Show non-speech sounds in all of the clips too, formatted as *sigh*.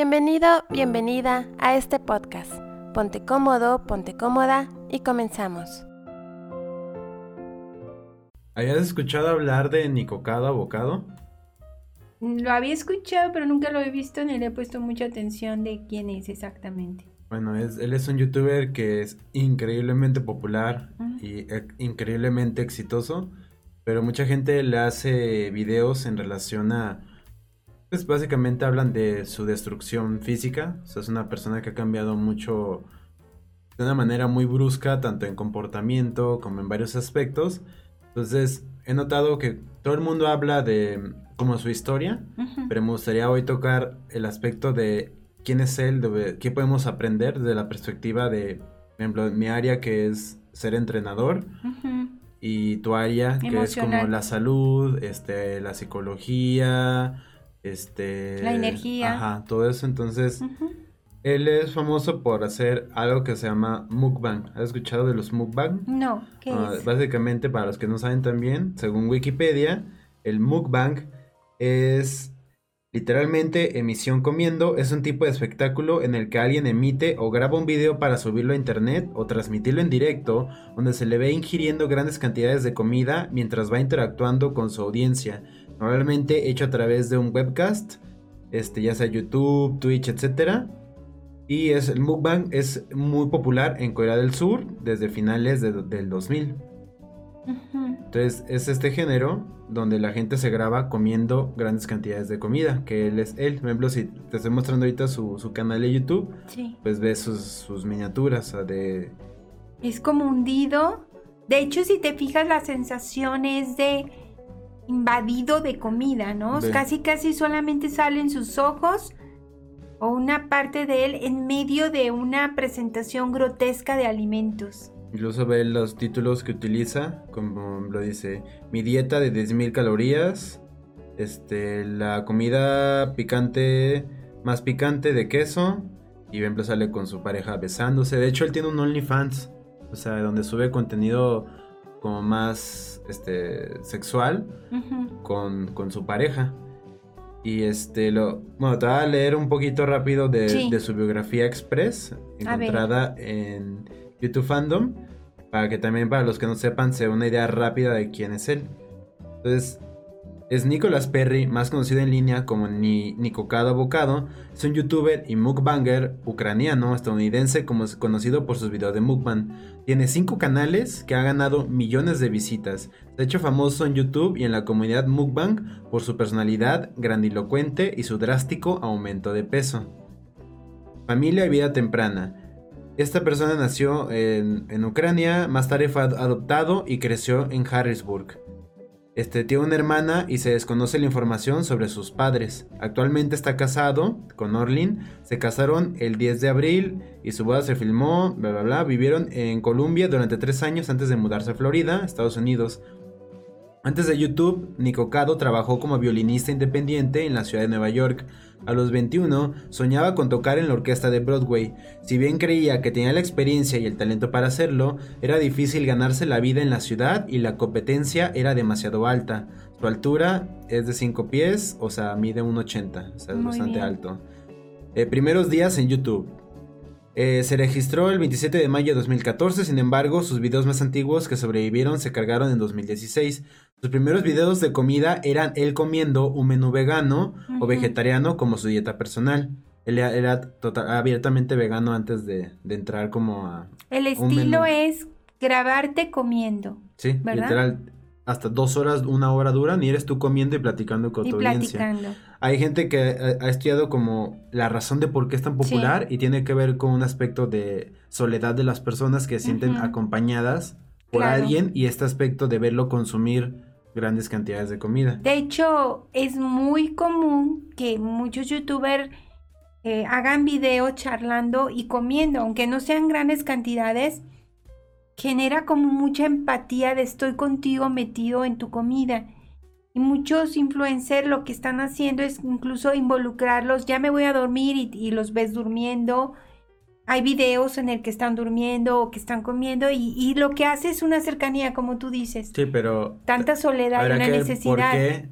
Bienvenido, bienvenida a este podcast. Ponte cómodo, ponte cómoda y comenzamos. ¿Hayas escuchado hablar de Nicocado Abocado? Lo había escuchado, pero nunca lo he visto ni le he puesto mucha atención de quién es exactamente. Bueno, es, él es un youtuber que es increíblemente popular y eh, increíblemente exitoso, pero mucha gente le hace videos en relación a, pues básicamente hablan de su destrucción física, o sea, es una persona que ha cambiado mucho de una manera muy brusca, tanto en comportamiento como en varios aspectos. Entonces, he notado que todo el mundo habla de como su historia, pero me gustaría hoy tocar el aspecto de quién es él, de qué podemos aprender desde la perspectiva de, por ejemplo, mi área que es ser entrenador y tu área que es como la salud, este, la psicología, este, La energía. ajá, todo eso. Entonces, él es famoso por hacer algo que se llama mukbang. ¿Has escuchado de los mukbang? No, ¿qué Ah, es? Básicamente, para los que no saben también, según Wikipedia, el mukbang es literalmente emisión comiendo. Es un tipo de espectáculo en el que alguien emite o graba un video para subirlo a internet o transmitirlo en directo, donde se le ve ingiriendo grandes cantidades de comida mientras va interactuando con su audiencia. Normalmente hecho a través de un webcast, este, ya sea YouTube, Twitch, etcétera. Y es, el mukbang es muy popular en Corea del Sur desde finales de- del 2000. Ujú. Entonces es este género donde la gente se graba comiendo grandes cantidades de comida, que él es él. Por ejemplo, si te estoy mostrando ahorita su, su canal de YouTube, Sí. pues ves sus, sus miniaturas de... Es como hundido. De hecho, si te fijas, la sensación es de invadido de comida, ¿no? Casi, casi solamente salen sus ojos o una parte de él en medio de una presentación grotesca de alimentos. Incluso ve los títulos que utiliza, como lo dice, mi dieta de 10.000 calorías, este, la comida picante, más picante de queso, y ejemplo sale con su pareja besándose. De hecho, él tiene un OnlyFans, o sea, donde sube contenido como más este, sexual con, con su pareja. Y este, lo, bueno, te voy a leer un poquito rápido de, Sí. de su biografía express, encontrada en YouTube Fandom, para que también para los que no sepan se una idea rápida de quién es él. Entonces, es Nicolas Perry, más conocido en línea como Ni Nicocado Abocado, es un youtuber y mukbanger ucraniano estadounidense como es conocido por sus videos de mukbang. Tiene cinco canales que han ganado millones de visitas. Se ha hecho famoso en YouTube y en la comunidad mukbang por su personalidad grandilocuente y su drástico aumento de peso. Familia y vida temprana. Esta persona nació en, Ucrania, más tarde fue ad- adoptado y creció en Harrisburg. Este tiene una hermana y se desconoce la información sobre sus padres. Actualmente está casado con Orlin. Se casaron el 10 de abril y su boda se filmó, bla bla bla. Vivieron en Colombia durante tres años antes de mudarse a Florida, Estados Unidos. Antes de YouTube, Nicocado trabajó como violinista independiente en la ciudad de Nueva York. A los 21, soñaba con tocar en la orquesta de Broadway. Si bien creía que tenía la experiencia y el talento para hacerlo, era difícil ganarse la vida en la ciudad y la competencia era demasiado alta. Su altura es de 5 pies, o sea, mide 1,80, o sea, es Muy bastante bien. alto. Eh, primeros días en YouTube. Eh, se registró el 27 de mayo de 2014, sin embargo, sus videos más antiguos que sobrevivieron se cargaron en 2016. Sus primeros videos de comida eran él comiendo un menú vegano o vegetariano como su dieta personal. Él era, era total- abiertamente vegano antes de, de entrar como a... El estilo es grabarte comiendo Sí, ¿Verdad? literal, hasta dos horas, una hora duran y eres tú comiendo y platicando con y tu audiencia. platicando. Hay gente que ha, ha estudiado como la razón de por qué es tan popular y tiene que ver con un aspecto de soledad de las personas que se sienten acompañadas por Claro. alguien y este aspecto de verlo consumir grandes cantidades de comida. De hecho, es muy común que muchos youtubers eh, hagan videos charlando y comiendo, aunque no sean grandes cantidades, genera como mucha empatía de estoy contigo metido en tu comida. Y muchos influencers lo que están haciendo es incluso involucrarlos, ya me voy a dormir y, y los ves durmiendo. Hay videos en el que están durmiendo o que están comiendo y, y lo que hace es una cercanía, como tú dices. Sí, pero Tanta soledad y una que necesidad. por qué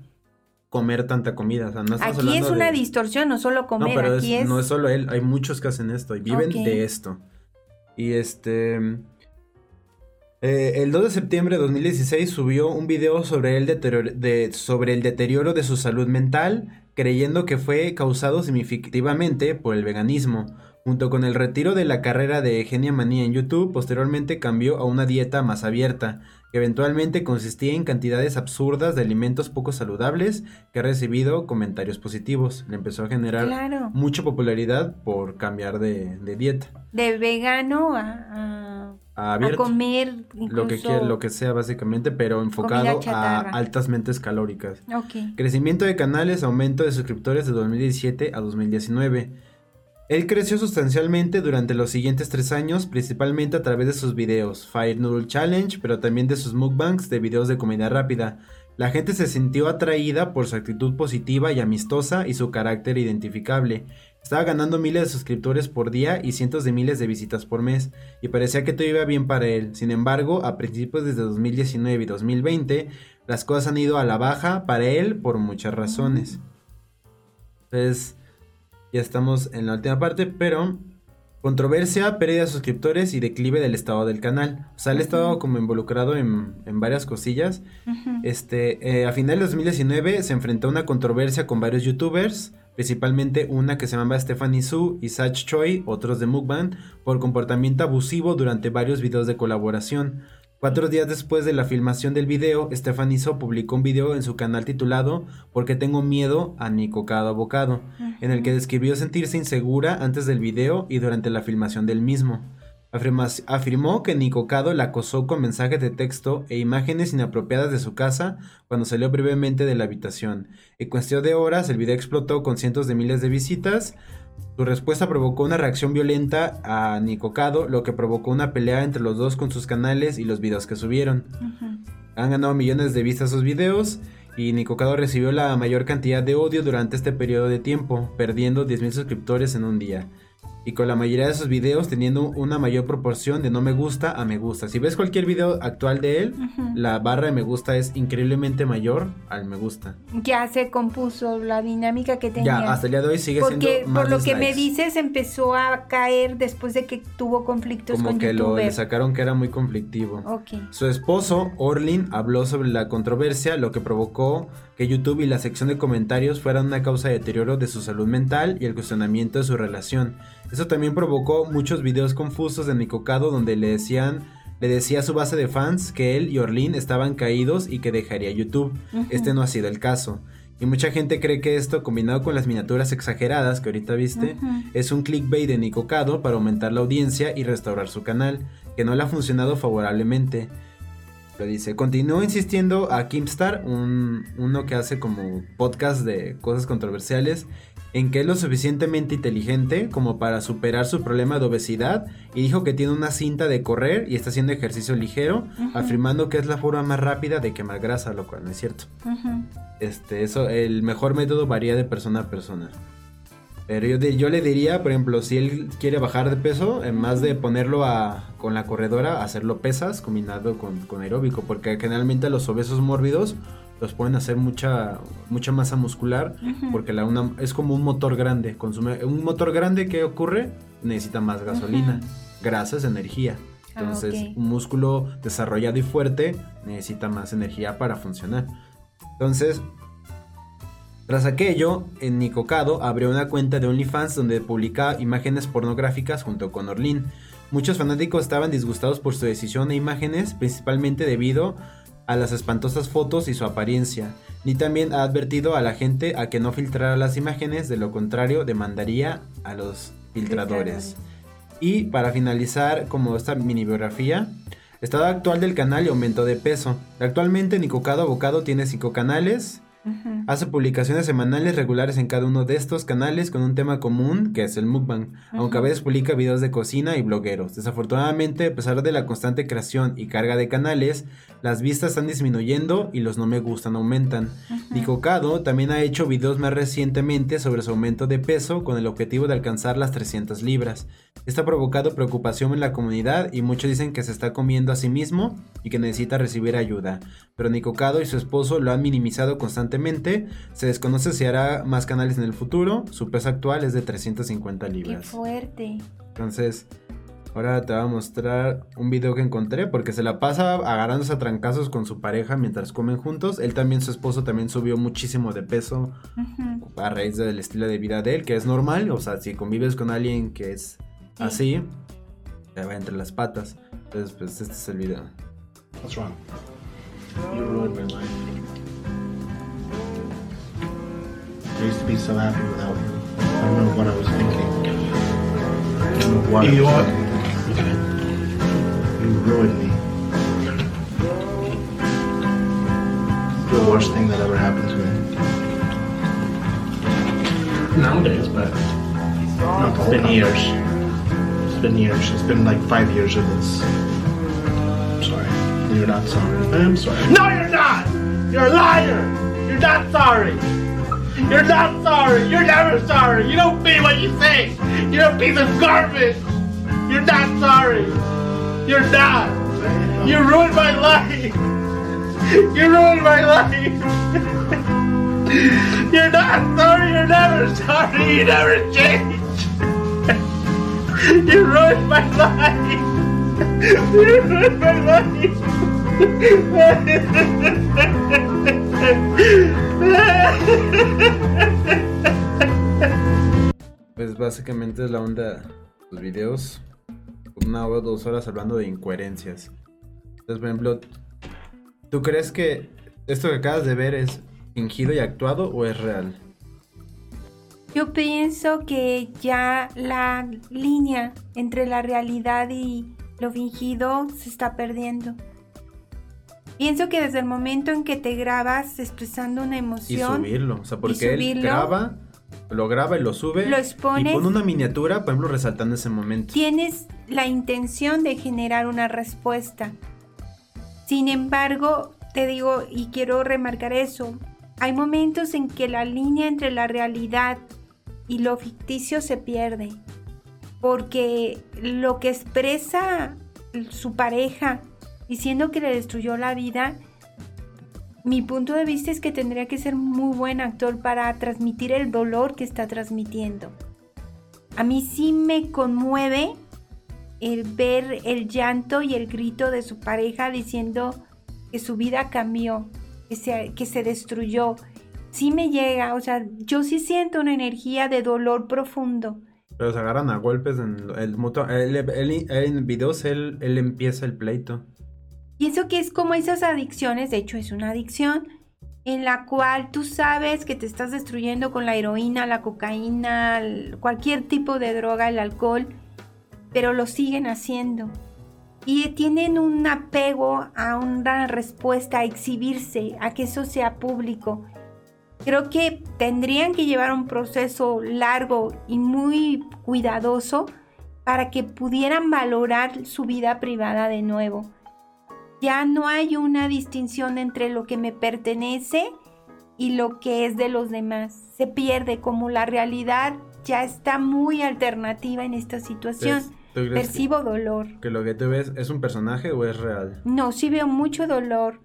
comer tanta comida. O sea, no estamos Aquí es una de- distorsión, no solo comer, no, pero aquí es- es... no es solo él, hay muchos que hacen esto y viven de esto. Y este... eh, el 2 de septiembre de 2016 subió un video sobre el, deterioro, de, sobre el deterioro de su salud mental, creyendo que fue causado significativamente por el veganismo. Junto con el retiro de la carrera de Genia Manía en YouTube, posteriormente cambió a una dieta más abierta, que eventualmente consistía en cantidades absurdas de alimentos poco saludables que ha recibido comentarios positivos. Le empezó a generar Claro, mucha popularidad por cambiar de, de dieta de vegano a, a, a a abierto. comer Lo que, quiera- lo que sea básicamente, pero enfocado a altas mentes calóricas. Crecimiento de canales, aumento de suscriptores de 2017 a 2019. Él creció sustancialmente durante los siguientes tres años, principalmente a través de sus videos, Fire Noodle Challenge, pero también de sus mukbangs de videos de comida rápida. La gente se sintió atraída por su actitud positiva y amistosa y su carácter identificable. Estaba ganando miles de suscriptores por día y cientos de miles de visitas por mes, y parecía que todo iba bien para él. Sin embargo, a principios desde 2019 y 2020, las cosas han ido a la baja para él por muchas razones. Entonces, ya estamos en la última parte, pero controversia, pérdida de suscriptores y declive del estado del canal. O sea, él ha estado como involucrado en, en varias cosillas. Este, eh, a finales de 2019 se enfrentó a una controversia con varios youtubers, principalmente una que se llamaba Stephanie Su y Sach Choi, otros de Mukbang, por comportamiento abusivo durante varios videos de colaboración. Cuatro días después de la filmación del video, Stephanie Su publicó un video en su canal titulado Porque tengo miedo a mi cocado abocado, en el que describió sentirse insegura antes del video y durante la filmación del mismo. Afirma- afirmó que Nico Cado la acosó con mensajes de texto e imágenes inapropiadas de su casa cuando salió brevemente de la habitación. En cuestión de horas, el video explotó con cientos de miles de visitas. Su respuesta provocó una reacción violenta a Nico Cado, lo que provocó una pelea entre los dos con sus canales y los videos que subieron. Han ganado millones de vistas sus videos y Nico Cado recibió la mayor cantidad de odio durante este periodo de tiempo, perdiendo 10.000 suscriptores en un día. Y con la mayoría de sus videos teniendo una mayor proporción de no me gusta a me gusta. Si ves cualquier video actual de él, la barra de me gusta es increíblemente mayor al me gusta. Ya se compuso la dinámica que tenía. Ya, hasta el día de hoy sigue Porque siendo más por lo que me dices empezó a caer después de que tuvo conflictos Como con que lo, le sacaron que era muy conflictivo. Ok. Su esposo, Orlin, habló sobre la controversia, lo que provocó que YouTube y la sección de comentarios fueran una causa de deterioro de su salud mental y el cuestionamiento de su relación. Eso también provocó muchos videos confusos de Nicocado donde le decían le decía a su base de fans que él y Orlin estaban caídos y que dejaría YouTube. Este no ha sido el caso. Y mucha gente cree que esto, combinado con las miniaturas exageradas que ahorita viste, es un clickbait de Nicocado para aumentar la audiencia y restaurar su canal, que no le ha funcionado favorablemente. Lo dice, continuó insistiendo a Kimstar, un, uno que hace como podcast de cosas controversiales, en que es lo suficientemente inteligente como para superar su problema de obesidad y dijo que tiene una cinta de correr y está haciendo ejercicio ligero, afirmando que es la forma más rápida de quemar grasa, lo cual no es cierto. Este, eso, el mejor método varía de persona a persona. Pero yo, yo le diría, por ejemplo, si él quiere bajar de peso, en más de ponerlo a, con la corredora, hacerlo pesas combinado con, con aeróbico, porque generalmente los obesos mórbidos los pueden hacer mucha, mucha masa muscular, porque la una, es como un motor grande. Consume, un motor grande, ¿qué ocurre? Necesita más gasolina. Grasa es energía. Ah, Entonces, un músculo desarrollado y fuerte necesita más energía para funcionar. Entonces, tras aquello, en Nicocado abrió una cuenta de OnlyFans donde publicaba imágenes pornográficas junto con Orlin. Muchos fanáticos estaban disgustados por su decisión e imágenes, principalmente debido a las espantosas fotos y su apariencia. Ni también ha advertido a la gente a que no filtrara las imágenes, de lo contrario demandaría a los filtradores. Y para finalizar como esta mini biografía, estado actual del canal y aumento de peso. Actualmente Nicocado Abocado tiene 5 canales, Hace publicaciones semanales regulares en cada uno de estos canales con un tema común que es el mukbang, aunque a veces publica videos de cocina y blogueros. Desafortunadamente, a pesar de la constante creación y carga de canales, las vistas están disminuyendo y los no me gustan aumentan. Nicocado también ha hecho videos más recientemente sobre su aumento de peso con el objetivo de alcanzar las 300 libras. Esto ha provocado preocupación en la comunidad y muchos dicen que se está comiendo a sí mismo y que necesita recibir ayuda. Pero Nicocado y su esposo lo han minimizado constantemente recientemente. Se desconoce si hará más canales en el futuro. Su peso actual es de 350 Qué libras. fuerte. Entonces, ahora te voy a mostrar un video que encontré porque se la pasa agarrándose a trancazos con su pareja mientras comen juntos. Él también, su esposo, también subió muchísimo de peso a raíz del estilo de vida de él, que es normal. O sea, si convives con alguien que es Sí. así, te va entre las patas. Entonces, pues este es el video. What's wrong? You ruined my life. I used to be so happy without you. I don't know what I was thinking. I don't know what I You was are- thinking. You ruined me. It's the worst thing that ever happened to me. Nowadays, but Not it's been years. It's been years. It's been like five years of this. I'm sorry. You're not sorry. I am sorry. No, you're not! You're a liar! You're not sorry! You're not sorry! You're never sorry! You don't mean what you say! You're a piece of garbage! You're not sorry! You're not! You ruined my life! You ruined my life! *laughs* You're not sorry! You're never sorry! You never change! *laughs* You ruined my life! *laughs* You ruined my life! Pues básicamente es la onda de los videos. Una o dos horas hablando de incoherencias. Entonces, por ejemplo, ¿tú crees que esto que acabas de ver es fingido y actuado o es real? Yo pienso que ya la línea entre la realidad y lo fingido se está perdiendo. Pienso que desde el momento en que te grabas expresando una Y emoción, subirlo. O sea, porque él graba, lo graba y lo sube. Lo expones. Y pone una miniatura, por ejemplo, resaltando ese momento. tienes la intención de generar una respuesta. Sin embargo, te digo y quiero remarcar eso, hay momentos en que la línea entre la realidad y lo ficticio se pierde, porque lo que expresa su pareja diciendo que le destruyó la vida, mi punto de vista es que tendría que ser muy buen actor para transmitir el dolor que está transmitiendo. A mí sí me conmueve el ver el llanto y el grito de su pareja diciendo que su vida cambió, que se, que se destruyó. Sí me llega, o sea, yo sí siento una energía de dolor profundo. Pero se agarran a golpes en el mutuo. Él, él- él- en videos él, él empieza el pleito. Pienso que es como esas adicciones, de hecho es una adicción, en la cual tú sabes que te estás destruyendo con la heroína, la cocaína, cualquier tipo de droga, el alcohol, pero lo siguen haciendo. Y tienen un apego a una respuesta, a exhibirse, a que eso sea público. Creo que tendrían que llevar un proceso largo y muy cuidadoso para que pudieran valorar su vida privada de nuevo ya no hay una distinción entre lo que me pertenece y lo que es de los demás. Se pierde como la realidad ya está muy alternativa en esta situación. Entonces, ¿tú crees que- Percibo dolor. que lo que tú ves es un personaje o es real? No, sí veo mucho dolor,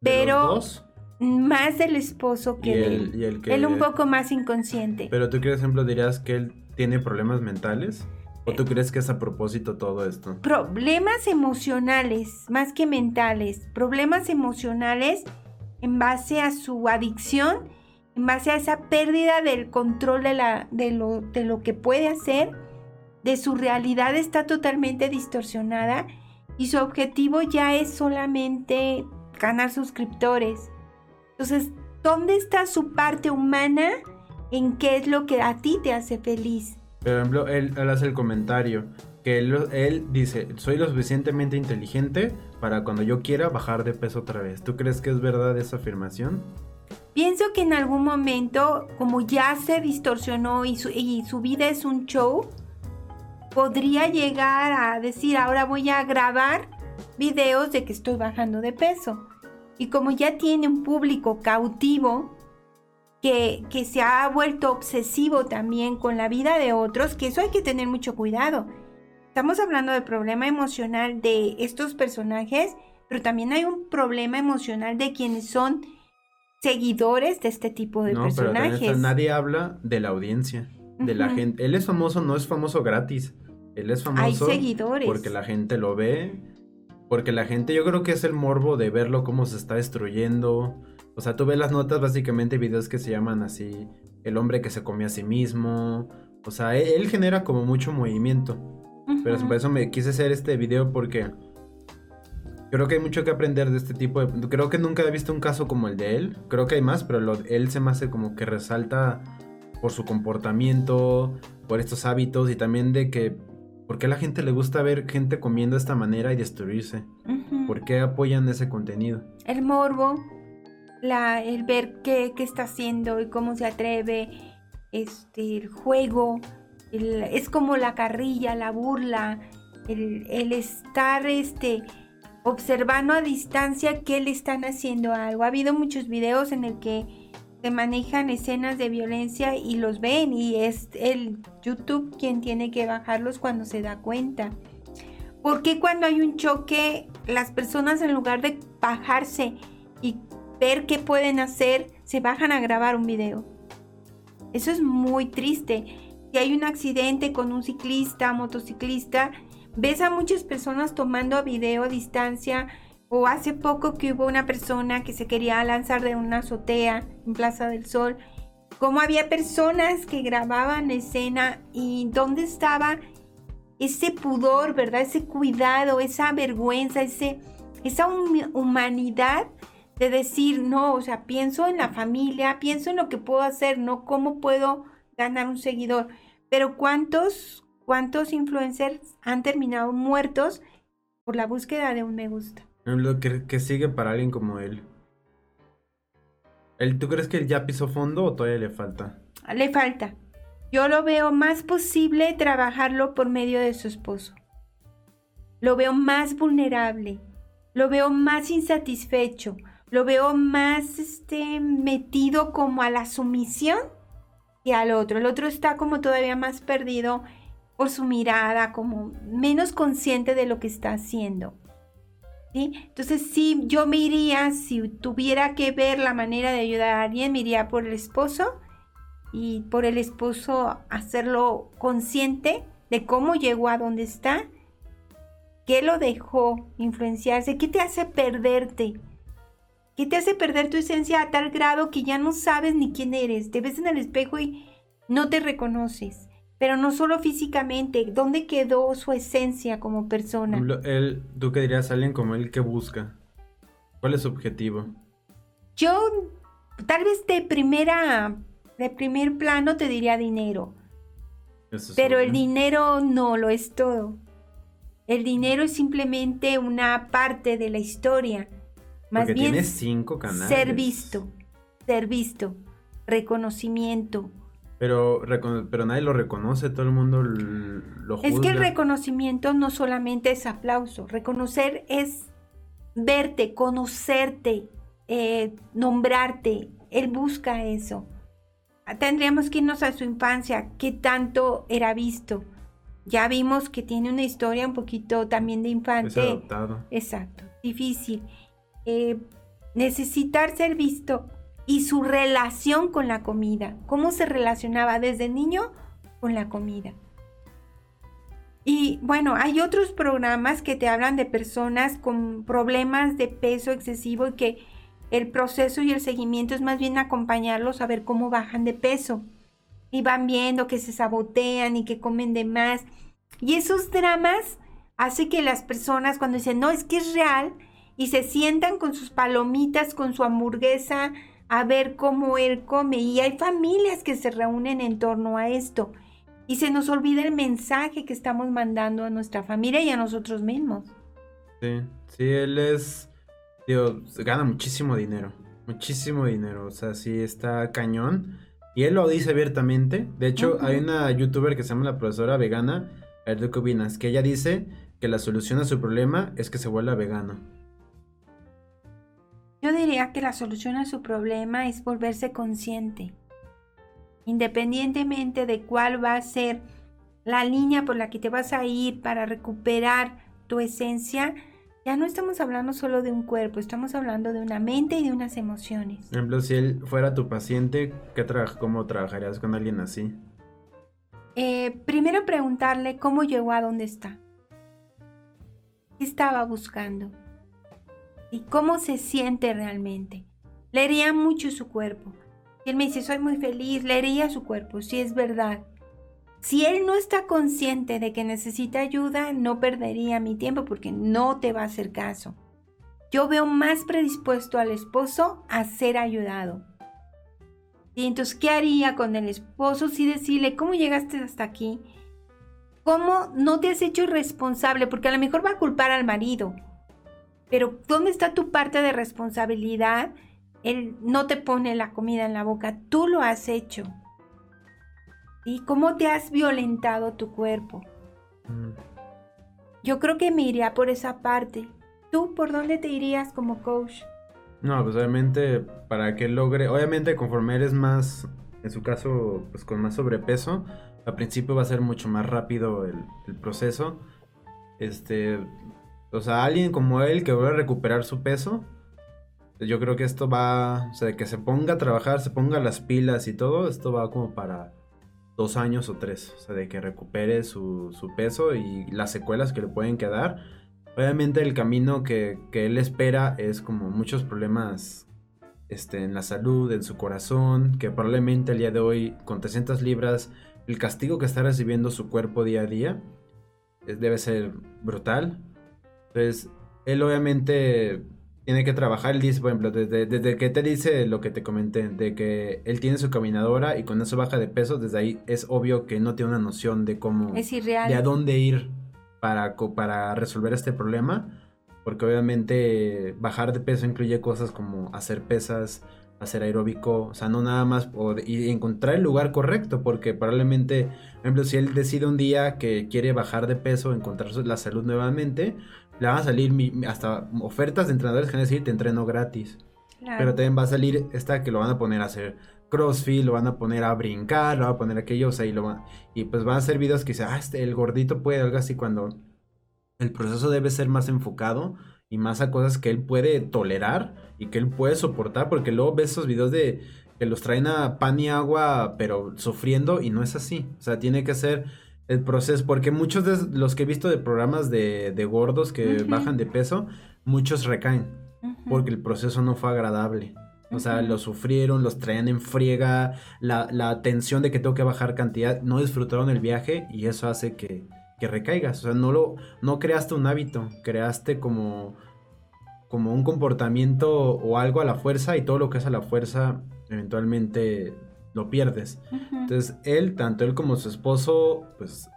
¿De pero los dos? más del esposo Y que el, él. y el que... Él un poco más inconsciente. Pero tú, por ejemplo, dirías que él tiene problemas mentales? ¿O tú crees que es a propósito todo esto? problemas emocionales, más que mentales, problemas emocionales en base a su adicción, en base a esa pérdida del control de, la, de, lo, de lo que puede hacer, de su realidad está totalmente distorsionada y su objetivo ya es solamente ganar suscriptores. Entonces, ¿dónde está su parte humana en qué es lo que a ti te hace feliz? Por ejemplo, él, él hace el comentario que él, dice, soy lo suficientemente inteligente para cuando yo quiera bajar de peso otra vez. ¿Tú crees que es verdad esa afirmación? Pienso que en algún momento, como ya se distorsionó y su vida es un show, podría llegar a decir, ahora voy a grabar videos de que estoy bajando de peso. Y como ya tiene un público cautivo, que, que se ha vuelto obsesivo también con la vida de otros, que eso hay que tener mucho cuidado. Estamos hablando del problema emocional de estos personajes, pero también hay un problema emocional de quienes son seguidores de este tipo de no, personajes. nadie habla de la audiencia, de la gente. Él es famoso, no es famoso gratis. Él es famoso Hay seguidores. porque la gente lo ve, porque la gente, yo creo que es el morbo de verlo cómo se está destruyendo. O sea, tú ves las notas, básicamente videos que se llaman así, el hombre que se come a sí mismo. O sea, él, él genera como mucho movimiento. Pero por eso me quise hacer este video porque creo que hay mucho que aprender de este tipo de... Creo que nunca he visto un caso como el de él. Creo que hay más, pero lo- él se me hace como que resalta por su comportamiento, por estos hábitos y también de que... ¿Por qué a la gente le gusta ver gente comiendo de esta manera y destruirse? ¿Por qué apoyan ese contenido? el morbo, el ver qué, qué está haciendo y cómo se atreve, este, el juego, el- es como la carrilla, la burla, el, el estar este, observando a distancia que le están haciendo algo. Ha habido muchos videos en el que se manejan escenas de violencia y los ven y es el YouTube quien tiene que bajarlos cuando se da cuenta. ¿Por qué cuando hay un choque las personas en lugar de bajarse y ver qué pueden hacer, se bajan a grabar un video? Eso es muy triste. Si hay un accidente con un ciclista, motociclista, ves a muchas personas tomando video a distancia o hace poco que hubo una persona que se quería lanzar de una azotea en Plaza del Sol. Como había personas que grababan escena y dónde estaba ese pudor, ¿verdad? Ese cuidado, esa vergüenza, ese, esa hum- humanidad de decir, no, o sea, pienso en la familia, pienso en lo que puedo hacer, no cómo puedo ganar un seguidor. Pero ¿cuántos, cuántos influencers han terminado muertos por la búsqueda de un me gusta? Lo que, que sigue para alguien como él. ¿Él- ¿Tú crees que él ya pisó fondo o todavía le falta? Le falta. Yo lo veo más posible trabajarlo por medio de su esposo. Lo veo más vulnerable. Lo veo más insatisfecho. Lo veo más este, metido como a la sumisión y al otro. El otro está como todavía más perdido por su mirada, como menos consciente de lo que está haciendo. ¿sí? Entonces, sí, yo me iría, si tuviera que ver la manera de ayudar a alguien, me iría por el esposo y por el esposo hacerlo consciente de cómo llegó a donde está, qué lo dejó influenciarse, qué te hace perderte, qué te hace perder tu esencia a tal grado que ya no sabes ni quién eres, te ves en el espejo y no te reconoces. Pero no solo físicamente, ¿dónde quedó su esencia como persona? Él, ¿Tú qué dirías a alguien como él que busca? ¿Cuál es su objetivo? Yo tal vez de primera, de primer plano te diría dinero, Eso pero el dinero no lo es todo. El dinero es simplemente una parte de la historia. Más Porque bien cinco canales. ser visto, ser visto, reconocimiento. Pero, pero nadie lo reconoce, todo el mundo lo juzga. Es que el reconocimiento no solamente es aplauso, reconocer es verte, conocerte, eh, nombrarte. Él busca eso. Tendríamos que irnos a su infancia, qué tanto era visto. Ya vimos que tiene una historia un poquito también de Es infante. adoptado. Exacto, difícil. Eh, necesitar ser visto y su relación con la comida. ¿Cómo se relacionaba desde niño con la comida? Y bueno, hay otros programas que te hablan de personas con problemas de peso excesivo y que el proceso y el seguimiento es más bien acompañarlos a ver cómo bajan de peso. Y van viendo que se sabotean y que comen de más. Y esos dramas hace que las personas cuando dicen, no, es que es real, y se sientan con sus palomitas, con su hamburguesa, a ver cómo él come. Y hay familias que se reúnen en torno a esto. Y se nos olvida el mensaje que estamos mandando a nuestra familia y a nosotros mismos. Sí, sí, él es. Digo, gana muchísimo dinero. Muchísimo dinero. O sea, sí está cañón. Y él lo dice abiertamente. De hecho, hay una youtuber que se llama la profesora vegana. A ver, ¿tú qué opinas? Que ella dice que la solución a su problema es que se vuelva vegano. Yo diría que la solución a su problema es volverse consciente. Independientemente de cuál va a ser la línea por la que te vas a ir para recuperar tu esencia, Ya no estamos hablando solo de un cuerpo, estamos hablando de una mente y de unas emociones. Por ejemplo, si él fuera tu paciente, ¿qué tra- ¿cómo trabajarías con alguien así? Eh, primero preguntarle cómo llegó a donde está. ¿Qué estaba buscando? ¿Y cómo se siente realmente? Leería mucho su cuerpo. Si él me dice, soy muy feliz, leería su cuerpo, si es verdad. Si él no está consciente de que necesita ayuda, no perdería mi tiempo porque no te va a hacer caso. Yo veo más predispuesto al esposo a ser ayudado. Y entonces, ¿qué haría con el esposo? Si decirle, ¿cómo llegaste hasta aquí? ¿Cómo no te has hecho responsable? Porque a lo mejor va a culpar al marido. Pero ¿dónde está tu parte de responsabilidad? Él no te pone la comida en la boca, tú lo has hecho. ¿Y cómo te has violentado tu cuerpo? Mm. Yo creo que me iría por esa parte. ¿Tú por dónde te irías como coach? No, pues obviamente para que logre, obviamente conforme eres más, en su caso, pues con más sobrepeso, al principio va a ser mucho más rápido el, el proceso. Este, o sea, alguien como él que vuelve a recuperar su peso, yo creo que esto va, o sea, de que se ponga a trabajar, se ponga las pilas y todo, esto va como para dos años o tres, o sea, de que recupere su, peso y las secuelas que le pueden quedar. Obviamente el camino que, que él espera es como muchos problemas este, en la salud, en su corazón, que probablemente el día de hoy con 300 libras, el castigo que está recibiendo su cuerpo día a día debe ser brutal. Entonces, él obviamente tiene que trabajar, él dice, por ejemplo, desde, desde que te dice lo que te comenté, de que él tiene su caminadora y con eso baja de peso, desde ahí es obvio que no tiene una noción de cómo Es irreal. de a dónde ir para, para resolver este problema. Porque obviamente bajar de peso incluye cosas como hacer pesas, hacer aeróbico, o sea, no nada más, o de- y encontrar el lugar correcto, porque probablemente, por ejemplo, si él decide un día que quiere bajar de peso, encontrar la salud nuevamente, le van a salir mi- hasta ofertas de entrenadores que van a decir, te entreno gratis. Claro. Pero también va a salir esta que lo van a poner a hacer crossfit, lo van a poner a brincar, lo van a poner aquello, o sea, y, lo van- y pues van a ser videos que dicen, ah, este, el gordito puede, algo así, cuando el proceso debe ser más enfocado y más a cosas que él puede tolerar y que él puede soportar, porque luego ves esos videos de que los traen a pan y agua, pero sufriendo, y no es así, o sea, tiene que ser el proceso, porque muchos de los que he visto de programas de, de gordos que bajan de peso, muchos recaen porque el proceso no fue agradable. O sea, Ujú. lo sufrieron, los traían en friega, la, la tensión de que tengo que bajar cantidad, no disfrutaron el viaje y eso hace que, que recaigas. O sea, no lo, no creaste un hábito, creaste como, como un comportamiento o algo a la fuerza y todo lo que es a la fuerza eventualmente lo pierdes. Entonces, él, tanto él como su esposo, pues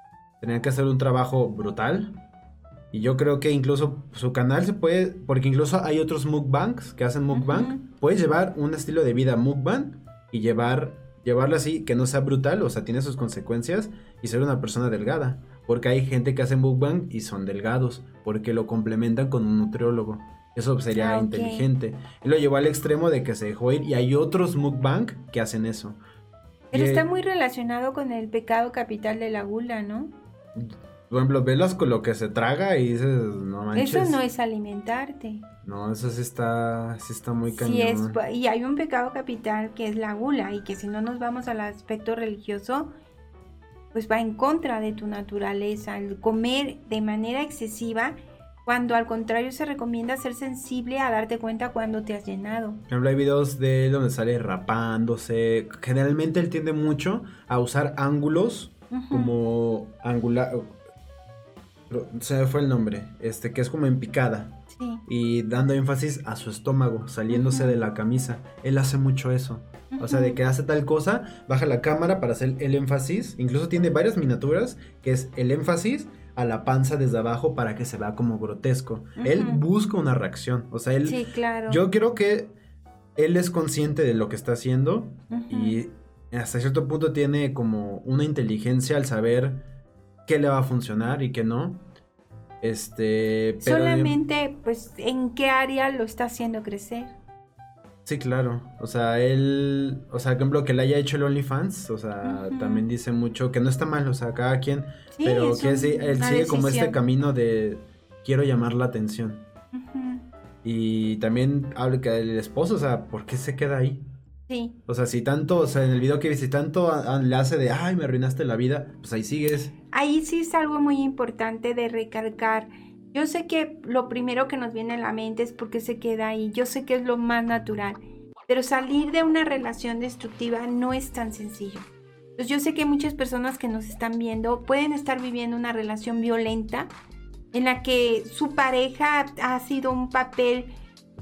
tenían que hacer un trabajo brutal. Y yo creo que incluso su canal se puede, porque incluso hay otros mukbangs que hacen mukbang. Ujú. Puedes llevar un estilo de vida mukbang y llevar, llevarlo así, que no sea brutal, o sea, tiene sus consecuencias y ser una persona delgada. Porque hay gente que hace mukbang y son delgados, porque lo complementan con un nutriólogo. Eso sería Ah, inteligente. Él lo llevó al extremo de que se dejó ir y hay otros mukbang que hacen eso. Pero está muy relacionado con el pecado capital de la gula, ¿no? Por ejemplo, velas con lo que se traga y dices, no manches. Eso no es alimentarte. No, eso sí está, sí está muy cañón. Sí es, y hay un pecado capital que es la gula y que si no nos vamos al aspecto religioso, pues va en contra de tu naturaleza. El comer de manera excesiva, cuando al contrario se recomienda ser sensible a darte cuenta cuando te has llenado. Ejemplo, hay videos de él donde sale rapándose. Generalmente él tiende mucho a usar ángulos Ujú. como angular. Se fue el nombre. Este, que es como en picada. Sí. Y dando énfasis a su estómago, saliéndose Ujú. de la camisa. Él hace mucho eso. O sea, de que hace tal cosa, baja la cámara para hacer el énfasis. Incluso tiene varias miniaturas que es el énfasis a la panza desde abajo para que se vea como grotesco. Él busca una reacción. O sea, él. Sí, claro. Yo creo que él es consciente de lo que está haciendo y hasta cierto punto tiene como una inteligencia al saber qué le va a funcionar y qué no. Este, pero Solamente, pues, ¿en qué área lo está haciendo crecer? Sí, claro. O sea, él, o sea, por ejemplo, que le haya hecho el OnlyFans, o sea, también dice mucho que no está mal, o sea, cada quien, Sí, pero que él sigue como este camino de quiero llamar la atención. Ujú, Y también habla que el esposo, o sea, ¿por qué se queda ahí? Sí. O sea, si tanto, o sea, en el video que viste, si tanto a- a- le hace de, ay, me arruinaste la vida, pues ahí sigues. Ahí sí es algo muy importante de recalcar. Yo sé que lo primero que nos viene a la mente es porque se queda ahí. Yo sé que es lo más natural. Pero salir de una relación destructiva no es tan sencillo. Entonces yo sé que muchas personas que nos están viendo pueden estar viviendo una relación violenta en la que su pareja ha sido un papel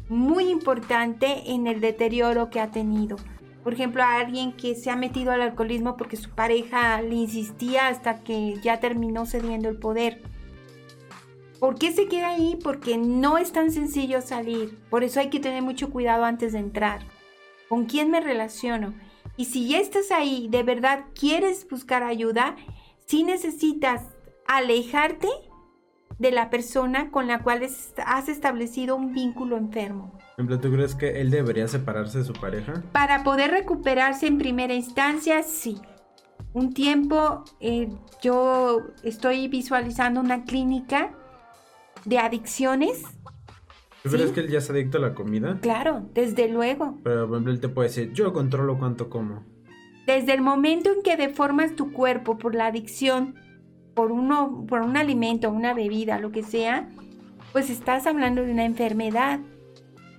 muy importante en el deterioro que ha tenido. Por ejemplo, a alguien que se ha metido al alcoholismo porque su pareja le insistía hasta que ya terminó cediendo el poder. ¿Por qué se queda ahí? Porque no es tan sencillo salir. Por eso hay que tener mucho cuidado antes de entrar. ¿Con quién me relaciono? Y si ya estás ahí, de verdad quieres buscar ayuda, sí necesitas alejarte de la persona con la cual es- has establecido un vínculo enfermo. ¿tú crees que él debería separarse de su pareja? Para poder recuperarse en primera instancia, sí. Un tiempo eh, yo estoy visualizando una clínica de adicciones. ¿Tú Sí. crees que él ya es adicto a la comida? Claro, desde luego. Pero, por ejemplo, él te puede decir, yo controlo cuánto como. Desde el momento en que deformas tu cuerpo por la adicción, por, uno, por un alimento, una bebida, lo que sea, pues estás hablando de una enfermedad.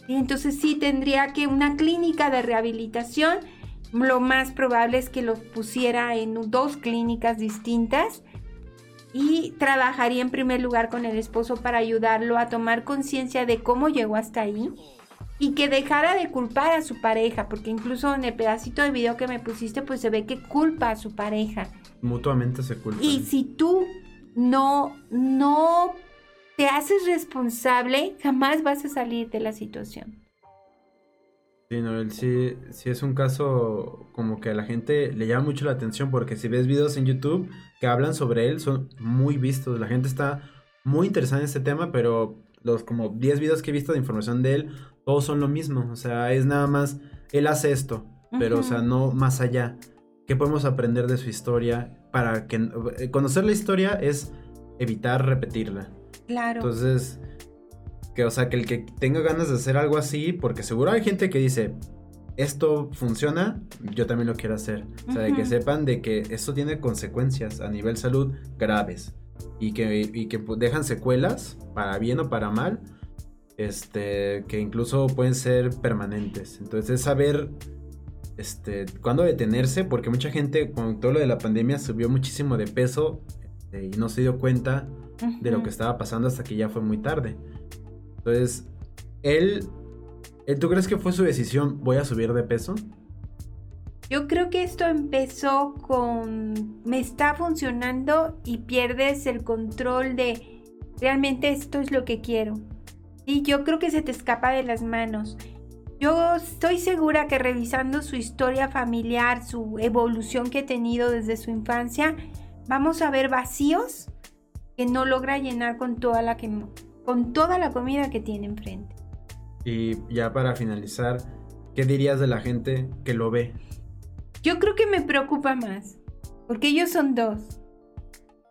Y entonces sí tendría que una clínica de rehabilitación, lo más probable es que lo pusiera en dos clínicas distintas y trabajaría en primer lugar con el esposo para ayudarlo a tomar conciencia de cómo llegó hasta ahí y que dejara de culpar a su pareja, porque incluso en el pedacito de video que me pusiste, pues se ve que culpa a su pareja. Mutuamente se culpan. Y si tú no, no te haces responsable, jamás vas a salir de la situación. Sí, no, él sí, sí es un caso como que a la gente le llama mucho la atención porque si ves videos en YouTube que hablan sobre él son muy vistos. La gente está muy interesada en este tema, pero los como 10 videos que he visto de información de él, todos son lo mismo. O sea, es nada más, él hace esto, pero o sea, no más allá. ¿Qué podemos aprender de su historia? Para que eh, conocer la historia es evitar repetirla. Claro. Entonces, que o sea, que el que tenga ganas de hacer algo así, porque seguro hay gente que dice, esto funciona, yo también lo quiero hacer. O sea, de que sepan de que esto tiene consecuencias a nivel salud graves y que, y que dejan secuelas, para bien o para mal, este, que incluso pueden ser permanentes. Entonces, es saber este, cuándo detenerse, porque mucha gente con todo lo de la pandemia subió muchísimo de peso este, y no se dio cuenta de lo que estaba pasando hasta que ya fue muy tarde. Entonces, él, él, ¿tú crees que fue su decisión, voy a subir de peso? Yo creo que esto empezó con me está funcionando y pierdes el control de realmente esto es lo que quiero. Y yo creo que se te escapa de las manos. Yo estoy segura que revisando su historia familiar, su evolución que ha tenido desde su infancia, vamos a ver vacíos que no logra llenar con toda la que con toda la comida que tiene enfrente. Y ya para finalizar, ¿qué dirías de la gente que lo ve? Yo creo que me preocupa más, porque ellos son dos.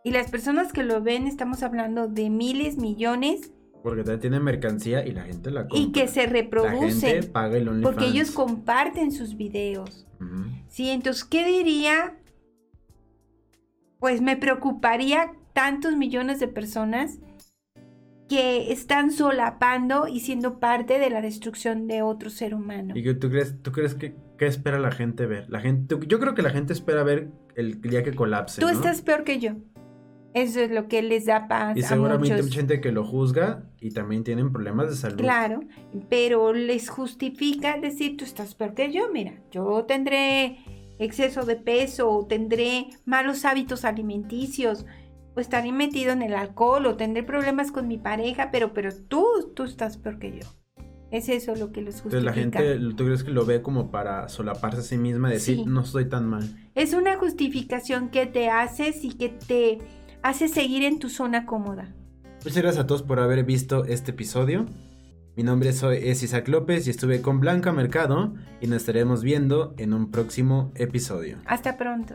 Y las personas que lo ven, estamos hablando de miles, millones, Porque también tiene mercancía y la gente la compra. y que se La gente paga el OnlyFans. porque ellos comparten sus videos. Ujú. Sí, entonces, ¿qué diría? Pues me preocuparía tantos millones de personas que están solapando y siendo parte de la destrucción de otro ser humano. ¿Y tú crees, tú crees que qué espera la gente ver? La gente, yo creo que la gente espera ver el día que colapse. Tú ¿no? estás peor que yo. Eso es lo que les da paz Y a seguramente muchos. mucha gente que lo juzga y también tienen problemas de salud. Claro, pero les justifica decir, tú estás peor que yo, mira, yo tendré exceso de peso, o tendré malos hábitos alimenticios, o estaré metido en el alcohol, o tendré problemas con mi pareja, pero, pero tú, tú estás peor que yo. Es eso lo que les justifica. Entonces la gente, ¿tú crees que lo ve como para solaparse a sí misma y decir, Sí. no estoy tan mal? Es una justificación que te haces y que te hace seguir en tu zona cómoda. Muchas gracias a todos por haber visto este episodio. Mi nombre es Isaac López y estuve con Blanca Mercado y nos estaremos viendo en un próximo episodio. Hasta pronto.